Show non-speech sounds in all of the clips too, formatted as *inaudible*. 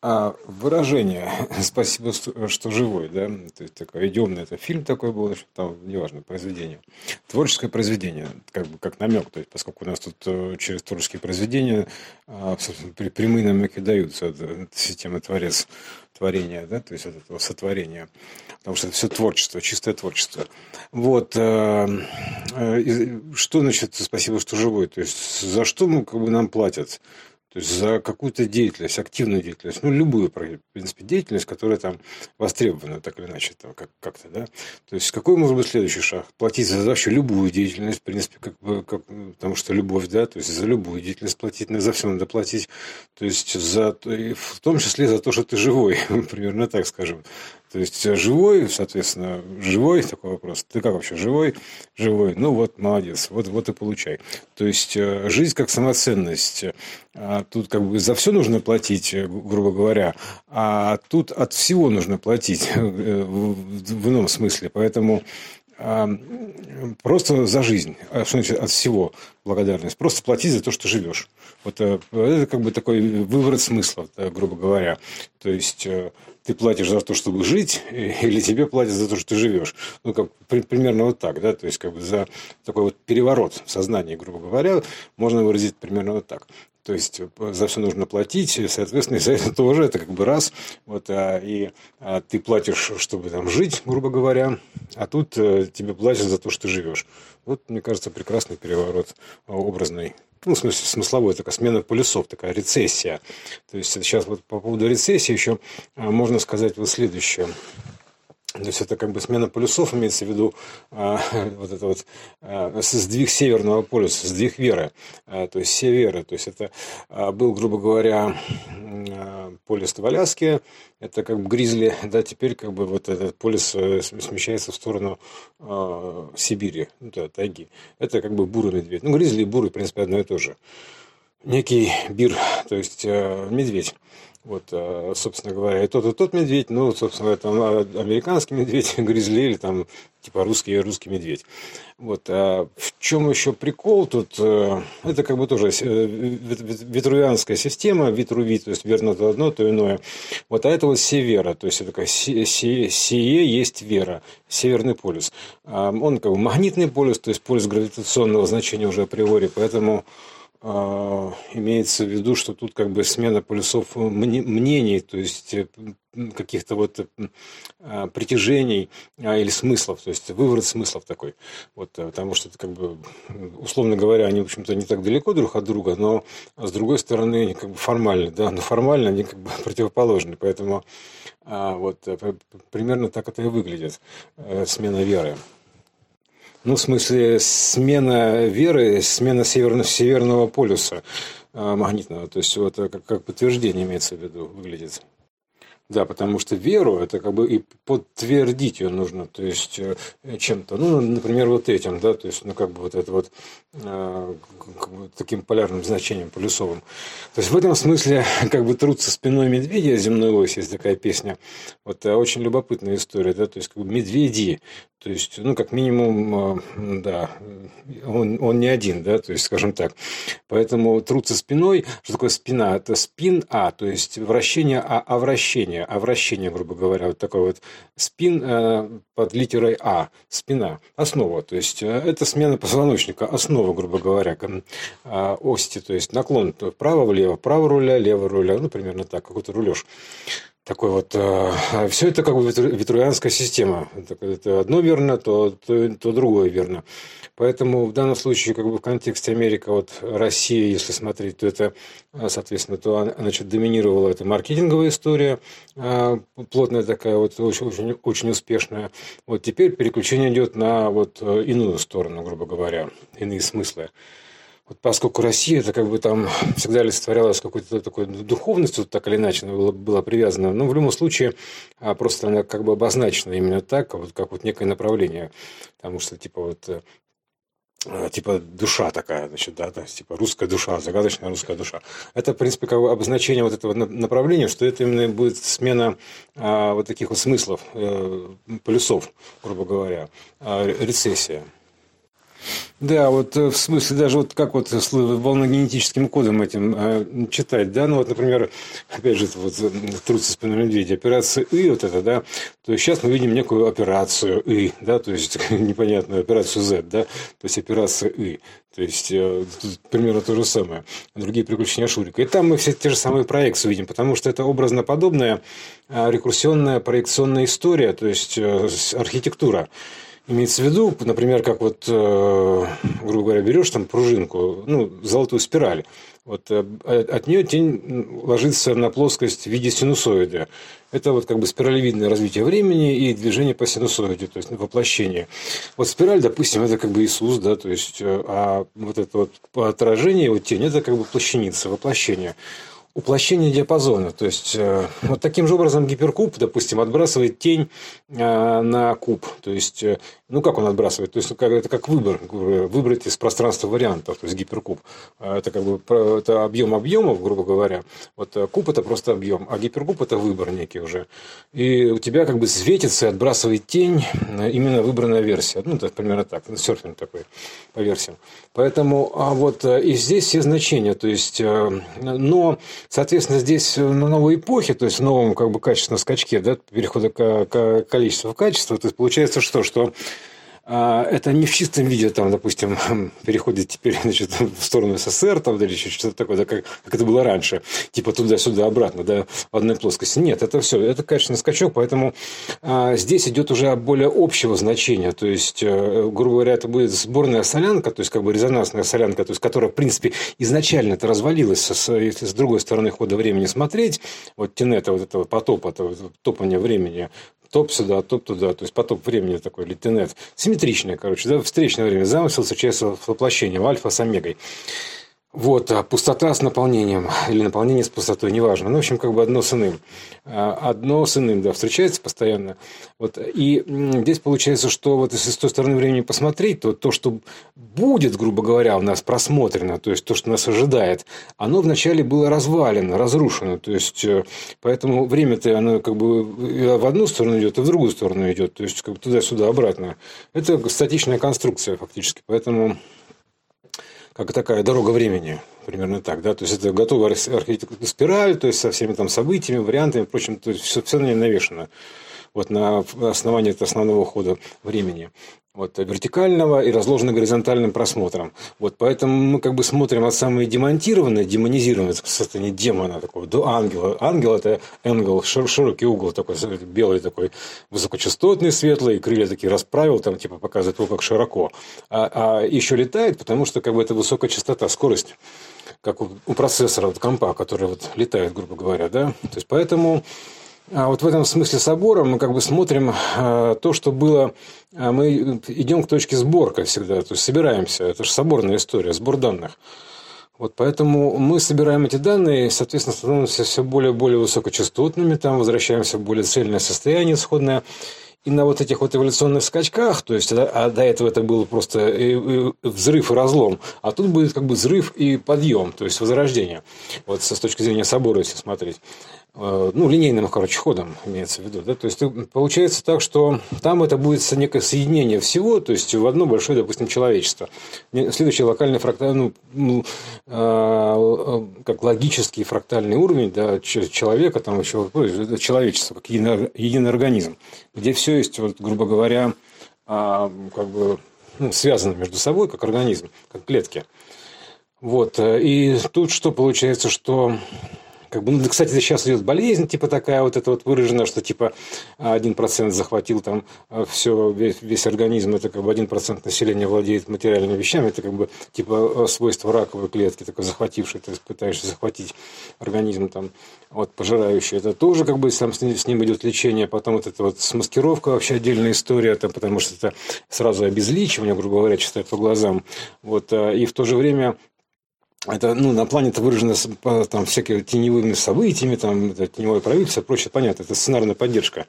А выражение *laughs* «спасибо, что живой», да, то есть такое идиомное, это фильм такой был, там, неважно, произведение. Творческое произведение, как бы как намек, то есть поскольку у нас тут э, через творческие произведения а, прямые намеки даются, это система творец творения, да, то есть от этого сотворения, потому что это все творчество, чистое творчество. Вот, э, э, что значит «спасибо, что живой», то есть за что мы, как бы, нам платят? То есть за какую-то деятельность, активную деятельность, ну, любую, в принципе, деятельность, которая там востребована, так или иначе, там, как- как-то, да. То есть какой может быть следующий шаг? Платить за вообще любую деятельность, в принципе, как бы, как, потому что любовь, да, то есть за любую деятельность платить, за все надо платить. То есть за, в том числе за то, что ты живой, *laughs* примерно так скажем. То есть э, живой, соответственно, живой такой вопрос. Ты как вообще живой? Живой. Ну вот, молодец. Вот, вот и получай. То есть э, жизнь как самоценность. А тут как бы за все нужно платить, э, грубо говоря, а тут от всего нужно платить *laughs* в ином смысле. Поэтому просто за жизнь, а что значит от всего благодарность, просто платить за то, что живешь. Вот это как бы такой выворот смысла, грубо говоря. То есть ты платишь за то, чтобы жить, *laughs* или тебе платят за то, что ты живешь. Ну, как примерно вот так, да, то есть как бы за такой вот переворот в сознании, грубо говоря, можно выразить примерно вот так. То есть э, за все нужно платить, и, соответственно, за это тоже это как бы раз. Вот, а, и а, ты платишь, чтобы там жить, грубо говоря, а тут а, тебе платят за то, что ты живешь. Вот, мне кажется, прекрасный переворот а, образный ну, в смысле, смысловой, такая смена полюсов, такая рецессия. То есть сейчас вот по поводу рецессии еще а, можно сказать вот следующее. То есть это как бы смена полюсов, имеется в виду а, *laughs* вот это вот а, сдвиг северного полюса, сдвиг веры, а, то есть севера. То есть это а, был, грубо говоря, а, полюс в Аляске, это как бы гризли, *laughs* да, теперь как бы вот этот полюс э, смещается в сторону а, Сибири, ну, да, тайги. Это как бы бурый медведь. Ну, гризли и бурый, в принципе, одно и то же. Некий бир, то есть а, медведь. Вот, э, собственно говоря, и тот, и тот медведь, ну, собственно, это американский медведь, *laughs* гризли, или там, типа, русский, русский медведь. Вот, а в чем еще прикол тут? Э, это как бы тоже э, витрувианская система, витруви, то есть верно то одно, то иное. Вот, а это вот севера, то есть это такая сие есть вера, северный полюс. Он как бы магнитный полюс, то есть полюс гравитационного значения уже априори, поэтому имеется в виду, что тут как бы смена полюсов мнений, то есть э, каких-то вот а, притяжений а, или смыслов, то есть выворот смыслов такой. Вот, э, потому что, как бы, условно говоря, они, в общем-то, не так далеко друг от друга, но с другой стороны, они как бы формально, да, но формально они как бы *laughs* противоположны. Поэтому вот э, примерно так это и выглядит, смена веры. Ну, в смысле, смена веры, смена северного, северного полюса а, магнитного. То есть, вот э, как, как подтверждение имеется в виду, выглядит. Да, потому что веру это как бы и подтвердить ее нужно, то есть э, чем-то, ну, например, вот этим, да, то есть, ну, как бы вот это вот э, как бы таким полярным значением полюсовым. То есть в этом смысле *laughs* как бы трутся спиной медведя земной лось, есть такая песня. Вот э, очень любопытная история, да, то есть как бы медведи, то есть, ну, как минимум, да, он, он не один, да, то есть, скажем так. Поэтому трутся спиной. Что такое спина? Это спин А, то есть вращение А, а вращение, а вращение, грубо говоря, вот такой вот спин э, под литерой А, спина, основа, то есть э, это смена позвоночника, основа, грубо говоря, э, ости, то есть наклон вправо-влево, право руля, лево руля, ну, примерно так, какой-то рулеж такой вот, э, все это как бы витруянская система. Это одно верно, то, то, то другое верно. Поэтому в данном случае, как бы в контексте Америка, вот Россия, если смотреть, то это, э, соответственно, то, значит, доминировала эта маркетинговая история, э, плотная такая, вот очень, очень, очень успешная. Вот теперь переключение идет на вот э, иную сторону, грубо говоря, иные смыслы. Вот поскольку Россия, это как бы там всегда олицетворялась какой-то такой духовностью, так или иначе, она была, была привязана. Но в любом случае, а, просто она как бы обозначена именно так, вот, как вот некое направление. Потому что, типа, вот э, а, типа душа такая, значит, да, есть, типа русская душа, загадочная русская душа. Это, в принципе, как бы обозначение вот этого направления, что это именно будет смена а, вот таких вот смыслов, э, полюсов, грубо говоря, а, рецессия. Да, вот э, в смысле даже вот как вот с волногенетическим кодом этим э, читать, да, ну вот, например, опять же, вот э, труд со спиной медведя, операция И, вот это, да, то есть сейчас мы видим некую операцию И, да, то есть *laughs* непонятную операцию Z, да, то есть операция И, то есть э, тут примерно то же самое, другие приключения Шурика. И там мы все те же самые проекции видим, потому что это образно подобная рекурсионная проекционная история, то есть архитектура. Имеется в виду, например, как вот, э, грубо говоря, берешь там пружинку, ну, золотую спираль, вот э, от нее тень ложится на плоскость в виде синусоида. Это вот как бы спиралевидное развитие времени и движение по синусоиде, то есть воплощение. Вот спираль, допустим, это как бы Иисус, да, то есть, э, а вот это вот отражение, вот тень, это как бы плащаница, воплощение уплощение диапазона. То есть, э, вот таким же образом гиперкуб, допустим, отбрасывает тень э, на куб. То есть, э, ну, как он отбрасывает? То есть, это как выбор, выбрать из пространства вариантов, то есть, гиперкуб. Это как бы это объем объемов, грубо говоря. Вот куб – это просто объем, а гиперкуб – это выбор некий уже. И у тебя как бы светится и отбрасывает тень именно выбранная версия. Ну, это примерно так, серфинг такой по версиям. Поэтому, а вот и здесь все значения. То есть, но Соответственно, здесь на новой эпохе, то есть в новом как бы качественном скачке, да, перехода к количеству в качество, то есть получается что? Что это не в чистом виде, там, допустим, *laughs* переходит теперь значит, в сторону СССР там, или что-то такое, да, как, как это было раньше, типа туда-сюда, обратно, да, в одной плоскости. Нет, это все, это, конечно, скачок, поэтому а, здесь идет уже более общего значения, то есть, а, грубо говоря, это будет сборная солянка, то есть, как бы резонансная солянка, то есть, которая, в принципе, изначально это развалилась, если с другой стороны хода времени смотреть, вот тенета, вот этого потопа, это, топания времени, топ сюда, топ туда, то есть поток времени такой, литинет. Симметричное, короче, да, встречное время. Замысел встречается с воплощением, альфа с омегой. Вот, а пустота с наполнением, или наполнение с пустотой, неважно. Ну, в общем, как бы одно с иным. А, одно с иным, да, встречается постоянно. Вот, и здесь получается, что вот если с той стороны времени посмотреть, то то, что будет, грубо говоря, у нас просмотрено, то есть то, что нас ожидает, оно вначале было развалено, разрушено. То есть, э, поэтому время-то оно как бы в одну сторону идет, и в другую сторону идет. То есть, как бы туда-сюда, обратно. Это статичная конструкция фактически. Поэтому как такая дорога времени, примерно так, да, то есть это готовая архитектурная спираль, то есть со всеми там событиями, вариантами, прочим, то есть все, все на ней навешено, вот на основании основного хода времени вот, вертикального и разложено горизонтальным просмотром. Вот, поэтому мы как бы смотрим от самой демонтированной, демонизированной состояния демона такого до ангела. Ангел – это ангел, широкий угол такой, белый такой, высокочастотный, светлый, крылья такие расправил, там типа показывает его как широко. А, а еще летает, потому что как бы это высокая частота, скорость как у, у процессора, вот компа, который вот летает, грубо говоря, да. То есть поэтому а вот в этом смысле собора мы как бы смотрим а, то, что было... А, мы идем к точке сборка всегда, то есть собираемся. Это же соборная история, сбор данных. Вот поэтому мы собираем эти данные, соответственно, становимся все более и более высокочастотными, там возвращаемся в более цельное состояние исходное. И на вот этих вот эволюционных скачках, то есть, а до этого это был просто взрыв и разлом, а тут будет как бы взрыв и подъем, то есть возрождение. Вот с точки зрения собора, если смотреть. Э, ну, линейным, короче, ходом имеется в виду. Да? То есть, получается так, что там это будет некое соединение всего, то есть, в одно большое, допустим, человечество. Следующий локальный фрактальный, ну, э, как логический фрактальный уровень да, человека, там еще человечество, как единый, единый организм, где все есть, вот, грубо говоря, а, как бы ну, связано между собой, как организм, как клетки. Вот. Э, и тут что получается, что как бы, ну, кстати, сейчас идет болезнь, типа такая вот это вот выражена, что типа один процент захватил там э, все, весь, весь организм, это как бы один процент населения владеет материальными вещами, это как бы типа э, свойство раковой клетки, такой захвативший, ты пытаешься захватить организм там, вот, пожирающий. Это тоже как бы сам с ним, с ним идет лечение, потом вот эта вот смаскировка вообще отдельная история, там, потому что это сразу обезличивание, грубо говоря, читать по глазам. Вот, э, и в то же время это, ну, на плане это выражено там всякими теневыми событиями, там, это теневое правительство, прочее, понятно, это сценарная поддержка.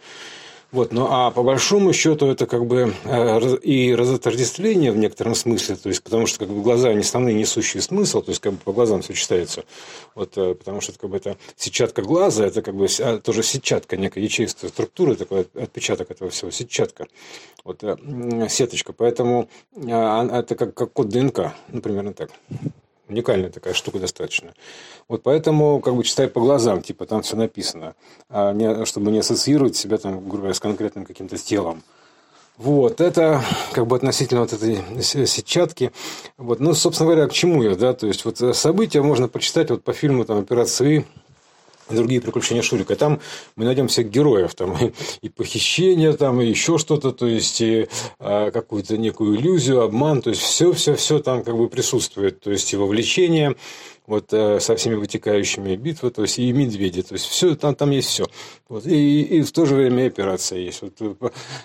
Вот, ну а по большому счету это как бы э, и разотождествление в некотором смысле, то есть потому что как бы глаза не основные несущие смысл, то есть как бы по глазам все читается, вот, э, потому что как бы это сетчатка глаза, это как бы а, тоже сетчатка, некая ячеистая структура, такой отпечаток этого всего, сетчатка, вот, э, сеточка, поэтому это как, как код ДНК, ну, примерно так уникальная такая штука достаточно. Вот поэтому, как бы читай по глазам, типа там все написано, а не, чтобы не ассоциировать себя там, грубо говоря, с конкретным каким-то телом. Вот, это как бы относительно вот этой сетчатки. Вот, ну, собственно говоря, к чему я, да, то есть, вот события можно почитать вот по фильму там «Операция другие приключения Шурика. Там мы найдем всех героев, там и, и похищение, там и еще что-то, то есть и а, какую-то некую иллюзию, обман, то есть все, все, все там как бы присутствует, то есть и вовлечение, вот э, со всеми вытекающими битвы, то есть и медведи, то есть все там там есть все, вот и, и в то же время операция есть, вот, э,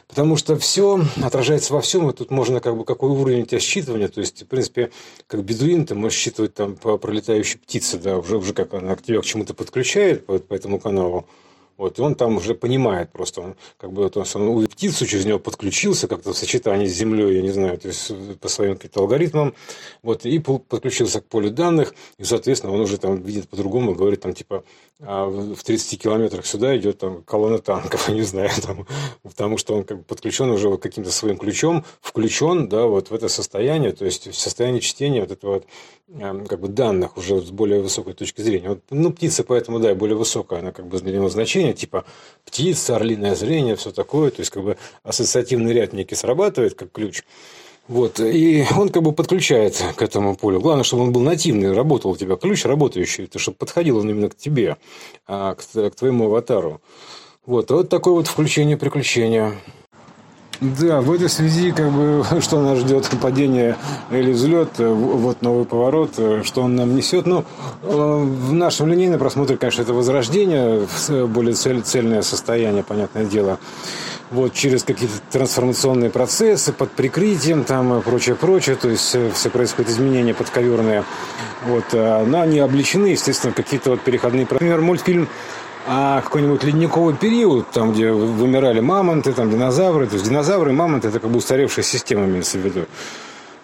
потому что все отражается во всем, и тут можно как бы какой уровень у тебя считывания, то есть в принципе как бедуин ты можешь считывать там по пролетающей птице, да, уже уже как она к тебе к чему-то подключает по, по этому каналу, вот, и он там уже понимает просто, он как бы вот, он увидел птицу, через него подключился как-то в сочетании с землей, я не знаю, то есть по своим каким-то алгоритмам, вот, и подключился к полю данных, и, соответственно, он уже там видит по-другому, говорит там типа а в 30 километрах сюда идет там колонна танков, *laughs* не знаю, там, потому что он как бы подключен уже каким-то своим ключом, включен, да, вот в это состояние, то есть в состояние чтения вот этого вот, эм, как бы данных уже с более высокой точки зрения. Вот, ну, птица поэтому, да, более высокая, она как бы для него значение, типа птица, орлиное зрение, все такое, то есть как бы ассоциативный ряд некий срабатывает как ключ. Вот, и он как бы подключает к этому полю. Главное, чтобы он был нативный, работал у тебя ключ работающий, то, чтобы подходил он именно к тебе, а, к, к твоему аватару. Вот, вот такое вот включение приключения. Да, в этой связи, как бы, *laughs* что нас ждет, падение или взлет, вот новый поворот, что он нам несет. Ну, в нашем линейном просмотре, конечно, это возрождение, более цель, цельное состояние, понятное дело вот, через какие-то трансформационные процессы, под прикрытием там и прочее, прочее, то есть э, все происходят изменения подковерные. Вот, э, но они обличены, естественно, какие-то вот переходные... Например, мультфильм а какой-нибудь ледниковый период, там, где вымирали мамонты, там, динозавры. То есть динозавры и мамонты – это как бы устаревшая система, имеется в виду.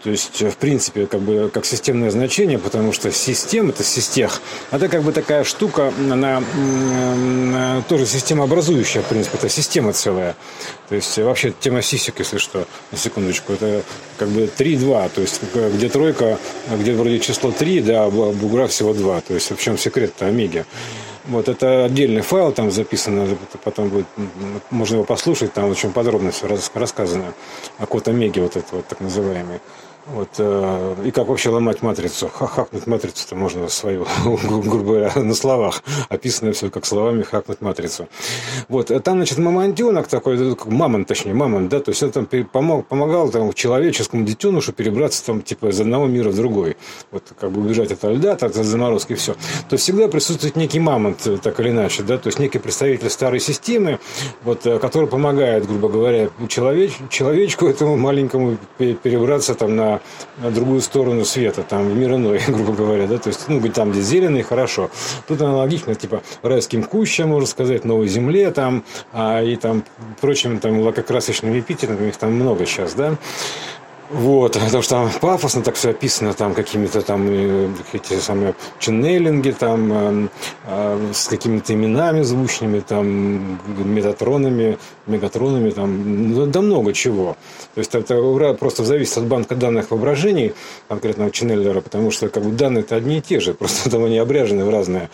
То есть, в принципе, как бы как системное значение, потому что система, это систех, это как бы такая штука, она тоже система образующая, в принципе, это система целая. То есть, вообще, тема сисек, если что, на секундочку, это как бы 3-2, то есть, где тройка, где вроде число 3, да, а бугра всего 2. То есть, в чем секрет-то Омеги. Вот это отдельный файл, там записано, потом будет, можно его послушать, там очень подробно все рассказано о код Омеге, вот это вот так называемый. Вот, э, и как вообще ломать матрицу? Хакнуть матрицу-то можно свою, *laughs* грубо говоря, на словах. Описано все как словами хакнуть матрицу. Вот, э, там, значит, мамонтенок такой, э, мамонт, точнее, мамонт, да, то есть он там помог, помогал там человеческому детенышу перебраться там, типа, из одного мира в другой. Вот, как бы убежать от льда, от заморозки и все. То есть всегда присутствует некий мамонт, э, так или иначе, да, то есть некий представитель старой системы, вот, который помогает, грубо говоря, человеч, человечку этому маленькому перебраться там на на, другую сторону света, там, в мир иной, *laughs* грубо говоря, да, то есть, ну, там, где зеленый, хорошо. Тут аналогично, типа, райским кущам, можно сказать, новой земле, там, а, и там, прочими, там, лакокрасочными эпитетами, их там много сейчас, да, вот, потому что там пафосно так все описано, там какими-то там эти самые ченнелинги, там э, э, с какими-то именами звучными, там метатронами, мегатронами, там, ну, да много чего. То есть это просто зависит от банка данных воображений конкретного ченнеллера, потому что как бы данные-то одни и те же, *laughs* просто там они обряжены в разные.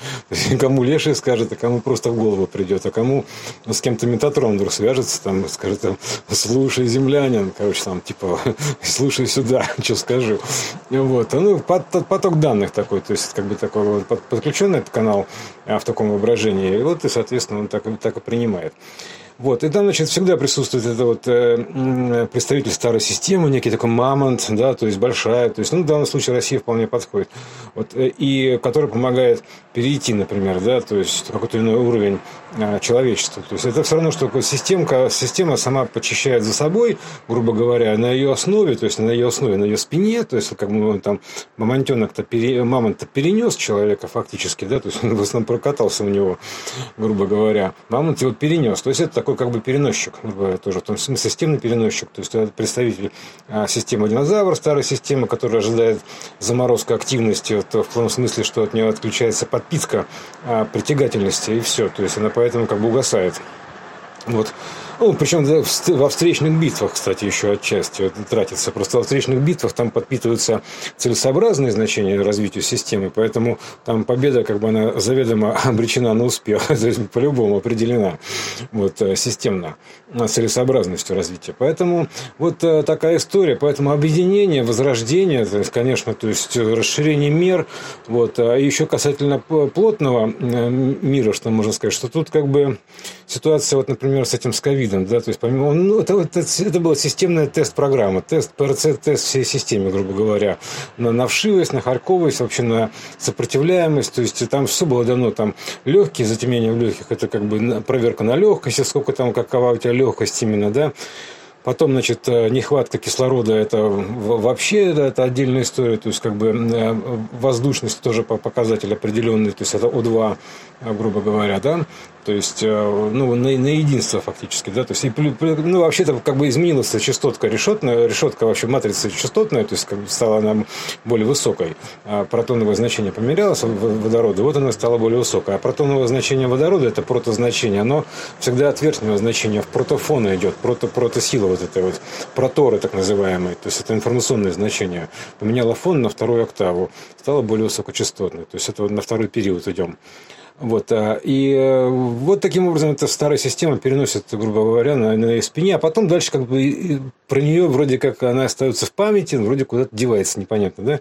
Кому леший скажет, а кому просто в голову придет, а кому ну, с кем-то метатрон вдруг свяжется, там, скажет, там, слушай, землянин, короче, там, типа, *laughs* слушай сюда, *laughs* что скажу. Вот. Ну, поток данных такой, то есть, как бы такой вот подключенный этот канал а, в таком воображении. И вот, и, соответственно, он так, так и принимает. Вот, и там, значит, всегда присутствует это вот э, представитель старой системы, некий такой мамонт, да, то есть большая, то есть, ну, в данном случае Россия вполне подходит, вот, э, и который помогает перейти, например, да, то есть какой-то иной уровень э, человечества. То есть это все равно, что системка, система сама почищает за собой, грубо говоря, на ее основе, то есть на ее основе, на ее спине, то есть как бы там мамонтенок-то, пере, мамонт-то перенес человека фактически, да, то есть он в основном прокатался у него, грубо говоря, мамонт его перенес. То есть это такой как бы переносчик, тоже, в том смысле системный переносчик, то есть представитель а, системы динозавр, старой системы, которая ожидает заморозка активности, вот, в том смысле, что от нее отключается подпитка а, притягательности, и все, то есть она поэтому как бы угасает. Вот. Ну, причем во встречных битвах, кстати, еще отчасти тратится. Просто во встречных битвах там подпитываются целесообразные значения развитию системы, поэтому там победа, как бы она заведомо *laughs* обречена на успех, *laughs* по-любому определена вот, э, системно целесообразностью развития. Поэтому вот э, такая история. Поэтому объединение, возрождение, то есть, конечно, то есть расширение мер, вот, а еще касательно плотного э, мира, что можно сказать, что тут как бы ситуация, вот, например, с этим с ковидом, да, то есть помимо, ну, это, это, это была системная тест-программа, тест, ПРЦ-тест всей системе, грубо говоря, на, на вшивость, на харьковость, вообще на сопротивляемость, то есть там все было дано, там легкие, затемнение в легких, это как бы проверка на легкость, сколько там, какова у тебя легкость именно, да, Потом, значит, э, нехватка кислорода – это вообще да, это отдельная история. То есть, как бы э, воздушность тоже показатель определенный. То есть, это О2, э, грубо говоря, да. То есть, ну, на, на единство фактически, да. То есть, и, ну, вообще-то, как бы изменилась частотка решетная. Решетка вообще матрица частотная, то есть, как бы стала она более высокой. А протоновое значение померялось водорода, вот она стала более высокой. А протоновое значение водорода – это протозначение. Оно всегда от верхнего значения в протофона идет, прото, протосила вот этой вот проторы так называемые, то есть это информационное значение, поменяла фон на вторую октаву, стало более высокочастотной, то есть это на второй период идем. Вот, а, и э, вот таким образом эта старая система переносит, грубо говоря, на, на спине, а потом дальше как бы про нее вроде как она остается в памяти, вроде куда-то девается, непонятно, да?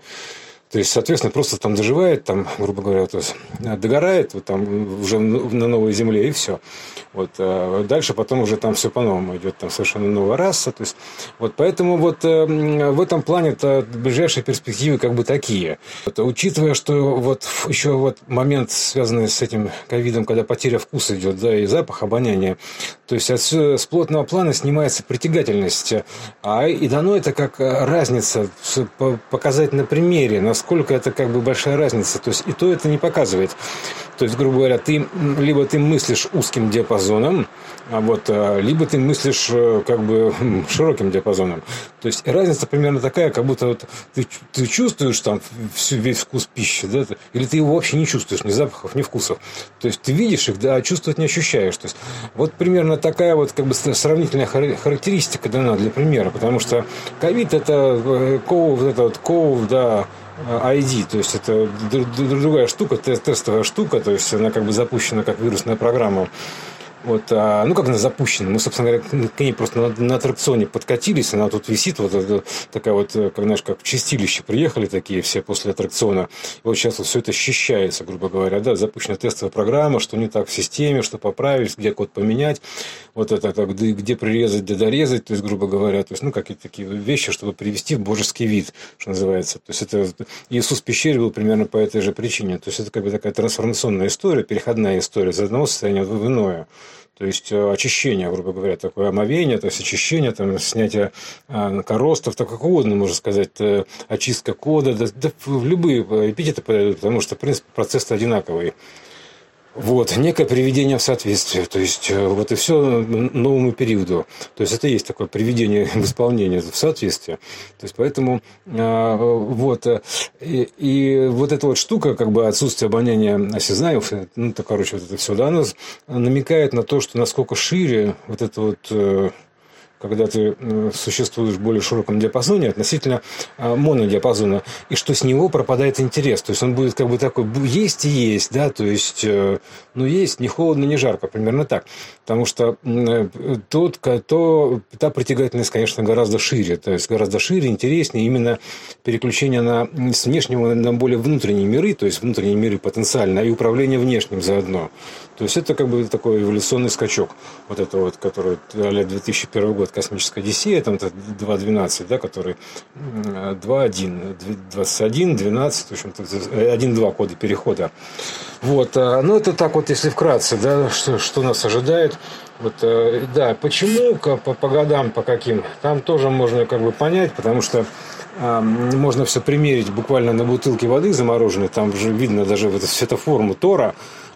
То есть, соответственно, просто там доживает, там, грубо говоря, вот, догорает вот там уже на новой земле и все. Вот, а дальше потом уже там все по-новому идет, там совершенно новая раса. То есть, вот поэтому вот э, в этом плане -то ближайшие перспективы как бы такие. Вот, учитывая, что вот еще вот момент, связанный с этим ковидом, когда потеря вкуса идет, да, и запах, обоняние, то есть от, с плотного плана снимается притягательность. А и дано это как разница, показать на примере, насколько это как бы большая разница. То есть и то это не показывает. То есть, грубо говоря, ты либо ты мыслишь узким диапазоном, а вот, а, либо ты мыслишь э, как бы *laughs* широким диапазоном. То есть разница примерно такая, как будто вот ты, ты чувствуешь там всю, весь вкус пищи, да, или ты его вообще не чувствуешь, ни запахов, ни вкусов. То есть ты видишь их, да, а чувствовать не ощущаешь. То есть вот примерно такая вот как бы сравнительная характеристика дана для примера, потому что ковид это э, коу, вот это вот коу, да, ID, то есть это другая штука, тестовая штука, то есть она как бы запущена как вирусная программа вот, а, ну, как она запущена. Мы, собственно говоря, к ней просто на, на аттракционе подкатились. Она тут висит, вот это, такая вот, э, как, знаешь, как в чистилище приехали такие все после аттракциона. И вот сейчас вот все это ощущается, грубо говоря. Да, запущена тестовая программа, что не так в системе, что поправить, где код поменять. Вот это, это где, где прирезать, где дорезать, то есть, грубо говоря. То есть, ну, какие-то такие вещи, чтобы привести в божеский вид, что называется. То есть, это Иисус в пещере был примерно по этой же причине. То есть, это как бы такая трансформационная история, переходная история из одного состояния в иное. То есть э, очищение, грубо говоря, такое омовение, то есть очищение, там, снятие а, коростов, так как угодно, можно сказать, э, очистка кода, да, да, любые эпитеты подойдут, потому что, в принципе, процесс одинаковый. Вот, некое приведение в соответствие, то есть э, вот и все новому периоду. То есть это есть такое приведение в исполнение, в соответствие. То есть поэтому а, вот и, и вот эта вот штука, как бы отсутствие обоняния осязнаемых, ну, то, короче, вот это все, да, оно намекает на то, что насколько шире вот это вот э, когда ты э, существуешь в более широком диапазоне относительно э, монодиапазона, и что с него пропадает интерес. То есть он будет как бы такой, есть и есть, да, то есть, э, ну, есть, не холодно, не жарко, примерно так. Потому что тот, то, та притягательность, конечно, гораздо шире, то есть гораздо шире, интереснее именно переключение на, с внешнего на более внутренние миры, то есть внутренние миры потенциально, и управление внешним заодно. То есть это как бы такой эволюционный скачок, вот это вот, который 2001 год космическая Одиссея, там это 2.12, да, который 2.1, 21, 12, в общем-то, 1.2 коды перехода. Вот, а, ну это так вот, если вкратце, да, что, что нас ожидает. Вот, э, да, почему по, по годам, по каким, там тоже можно как бы понять, потому что а, можно все примерить буквально на бутылке воды замороженной, там же видно даже вот эту светоформу Тора,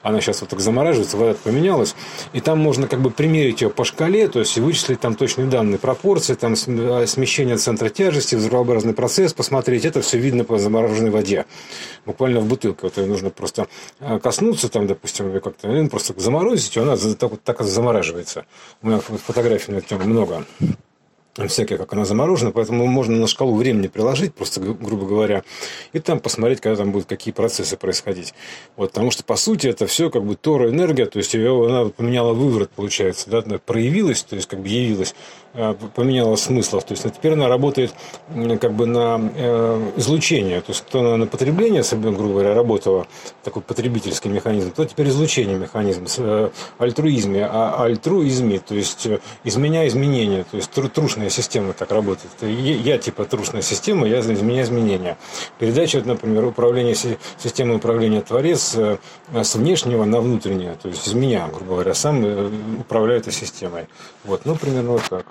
она сейчас вот так замораживается, вода поменялась, и там можно как бы примерить ее по шкале, то есть вычислить там точные данные пропорции, там а, смещение центра тяжести, взрывообразный процесс, посмотреть, это все видно по замороженной воде, буквально в бутылке, вот ее нужно просто а, коснуться там, допустим, или как-то, просто заморозить, и она так, так замораживается. У меня фотографий на тему много всякие, как она заморожена, поэтому можно на шкалу времени приложить, просто грубо говоря, и там посмотреть, когда там будут какие процессы происходить. Вот, потому что, по сути, это все как бы тора энергия, то есть ее, она поменяла выворот, получается, да, проявилась, то есть как бы явилась, поменяла смыслов. То есть теперь она работает как бы на э, излучение. То есть кто на, потребление, грубо говоря, работала, такой потребительский механизм, то теперь излучение механизм, э, альтруизме, а альтруизме, то есть э, из меня изменения, то есть трушная система так работает. Я, типа трушная система, я из меня изменения. Передача, например, управление системой управления творец с внешнего на внутреннее, то есть из меня, грубо говоря, сам управляю этой системой. Вот, ну, примерно вот так.